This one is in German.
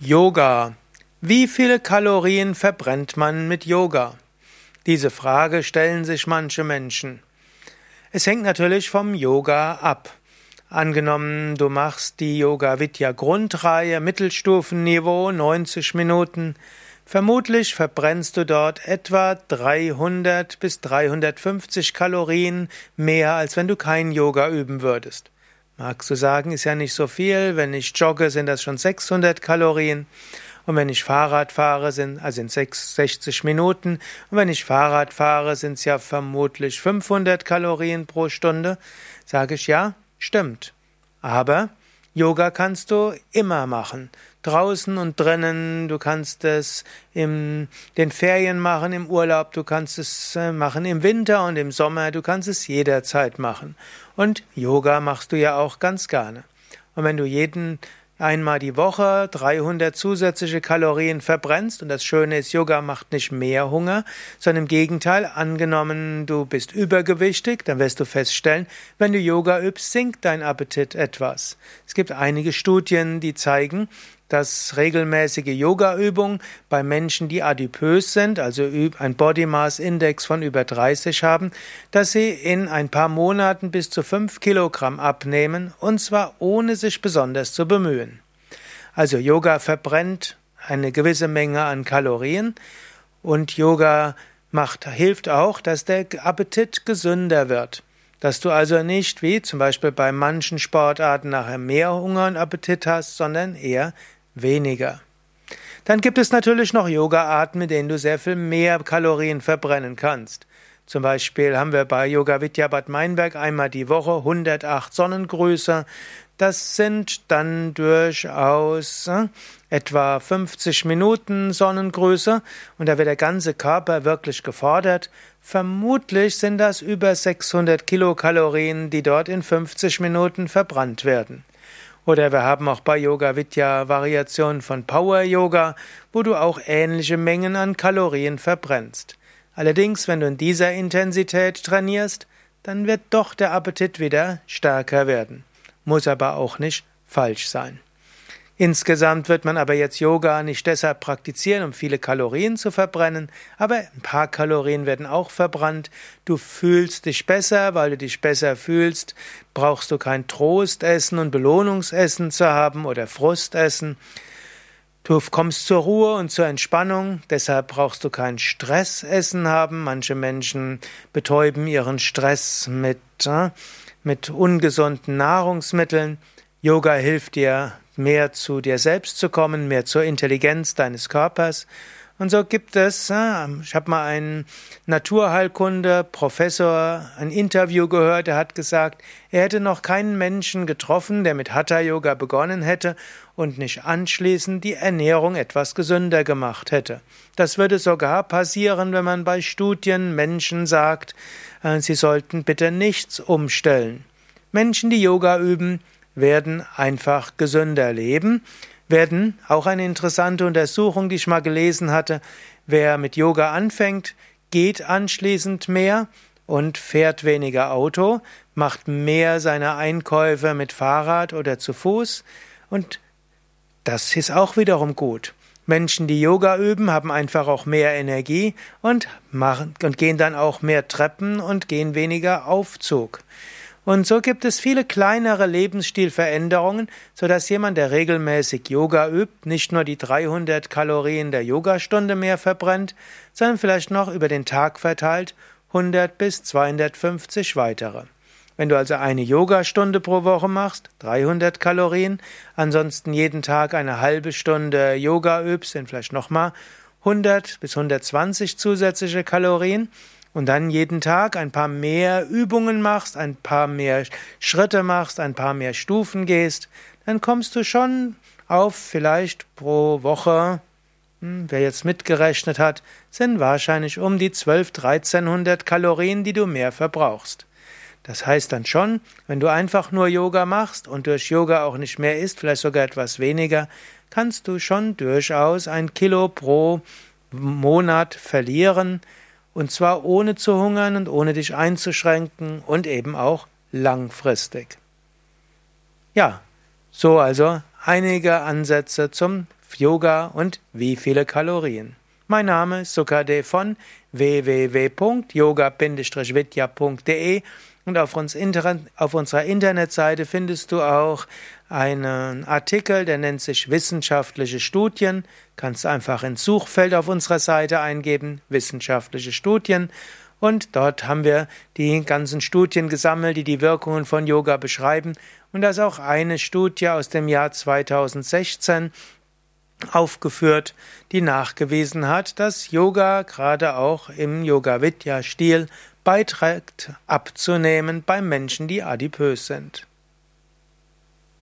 Yoga. Wie viele Kalorien verbrennt man mit Yoga? Diese Frage stellen sich manche Menschen. Es hängt natürlich vom Yoga ab. Angenommen, du machst die Yoga Vidya Grundreihe Mittelstufenniveau 90 Minuten, vermutlich verbrennst du dort etwa 300 bis 350 Kalorien mehr als wenn du kein Yoga üben würdest. Magst du sagen, ist ja nicht so viel. Wenn ich jogge, sind das schon 600 Kalorien. Und wenn ich Fahrrad fahre, sind, also in 60 Minuten. Und wenn ich Fahrrad fahre, sind es ja vermutlich 500 Kalorien pro Stunde. Sage ich ja, stimmt. Aber Yoga kannst du immer machen. Draußen und drinnen, du kannst es in den Ferien machen, im Urlaub, du kannst es äh, machen im Winter und im Sommer, du kannst es jederzeit machen. Und Yoga machst du ja auch ganz gerne. Und wenn du jeden einmal die Woche 300 zusätzliche Kalorien verbrennst. Und das Schöne ist, Yoga macht nicht mehr Hunger, sondern im Gegenteil, angenommen du bist übergewichtig, dann wirst du feststellen, wenn du Yoga übst, sinkt dein Appetit etwas. Es gibt einige Studien, die zeigen, dass regelmäßige Yoga-Übungen bei Menschen, die adipös sind, also ein Body Mass Index von über 30 haben, dass sie in ein paar Monaten bis zu 5 Kilogramm abnehmen, und zwar ohne sich besonders zu bemühen. Also Yoga verbrennt eine gewisse Menge an Kalorien und Yoga macht, hilft auch, dass der Appetit gesünder wird. Dass du also nicht wie zum Beispiel bei manchen Sportarten nachher mehr Hunger und Appetit hast, sondern eher weniger. Dann gibt es natürlich noch Yoga-Arten, mit denen du sehr viel mehr Kalorien verbrennen kannst. Zum Beispiel haben wir bei Yoga Vidya Bad Meinberg einmal die Woche 108 Sonnengrüße. Das sind dann durchaus äh, etwa 50 Minuten Sonnengrüße und da wird der ganze Körper wirklich gefordert. Vermutlich sind das über 600 Kilokalorien, die dort in 50 Minuten verbrannt werden. Oder wir haben auch bei Yoga Vidya Variationen von Power Yoga, wo du auch ähnliche Mengen an Kalorien verbrennst. Allerdings, wenn du in dieser Intensität trainierst, dann wird doch der Appetit wieder stärker werden. Muss aber auch nicht falsch sein. Insgesamt wird man aber jetzt Yoga nicht deshalb praktizieren, um viele Kalorien zu verbrennen, aber ein paar Kalorien werden auch verbrannt. Du fühlst dich besser, weil du dich besser fühlst, brauchst du kein Trostessen und Belohnungsessen zu haben oder Frustessen. Du kommst zur Ruhe und zur Entspannung, deshalb brauchst du kein Stressessen haben. Manche Menschen betäuben ihren Stress mit, äh, mit ungesunden Nahrungsmitteln. Yoga hilft dir mehr zu dir selbst zu kommen, mehr zur Intelligenz deines Körpers. Und so gibt es, äh, ich habe mal einen Naturheilkunde, Professor, ein Interview gehört, der hat gesagt, er hätte noch keinen Menschen getroffen, der mit Hatha Yoga begonnen hätte und nicht anschließend die Ernährung etwas gesünder gemacht hätte. Das würde sogar passieren, wenn man bei Studien Menschen sagt, äh, sie sollten bitte nichts umstellen. Menschen, die Yoga üben, werden einfach gesünder leben, werden auch eine interessante Untersuchung, die ich mal gelesen hatte, wer mit Yoga anfängt, geht anschließend mehr und fährt weniger Auto, macht mehr seiner Einkäufe mit Fahrrad oder zu Fuß und das ist auch wiederum gut. Menschen, die Yoga üben, haben einfach auch mehr Energie und machen und gehen dann auch mehr Treppen und gehen weniger Aufzug. Und so gibt es viele kleinere Lebensstilveränderungen, so dass jemand, der regelmäßig Yoga übt, nicht nur die 300 Kalorien der Yogastunde mehr verbrennt, sondern vielleicht noch über den Tag verteilt 100 bis 250 weitere. Wenn du also eine Yogastunde pro Woche machst, 300 Kalorien, ansonsten jeden Tag eine halbe Stunde Yoga übst, sind vielleicht nochmal 100 bis 120 zusätzliche Kalorien und dann jeden Tag ein paar mehr Übungen machst, ein paar mehr Schritte machst, ein paar mehr Stufen gehst, dann kommst du schon auf vielleicht pro Woche, hm, wer jetzt mitgerechnet hat, sind wahrscheinlich um die 12, 1300 Kalorien, die du mehr verbrauchst. Das heißt dann schon, wenn du einfach nur Yoga machst und durch Yoga auch nicht mehr isst, vielleicht sogar etwas weniger, kannst du schon durchaus ein Kilo pro Monat verlieren, und zwar ohne zu hungern und ohne dich einzuschränken und eben auch langfristig. Ja, so also einige Ansätze zum Yoga und wie viele Kalorien. Mein Name ist Sukade von www.yoga-vidya.de und auf, uns auf unserer Internetseite findest du auch einen Artikel, der nennt sich Wissenschaftliche Studien. Kannst einfach ins Suchfeld auf unserer Seite eingeben, Wissenschaftliche Studien. Und dort haben wir die ganzen Studien gesammelt, die die Wirkungen von Yoga beschreiben. Und da ist auch eine Studie aus dem Jahr 2016 aufgeführt, die nachgewiesen hat, dass Yoga gerade auch im Yoga-Vidya-Stil beiträgt, abzunehmen bei Menschen, die adipös sind.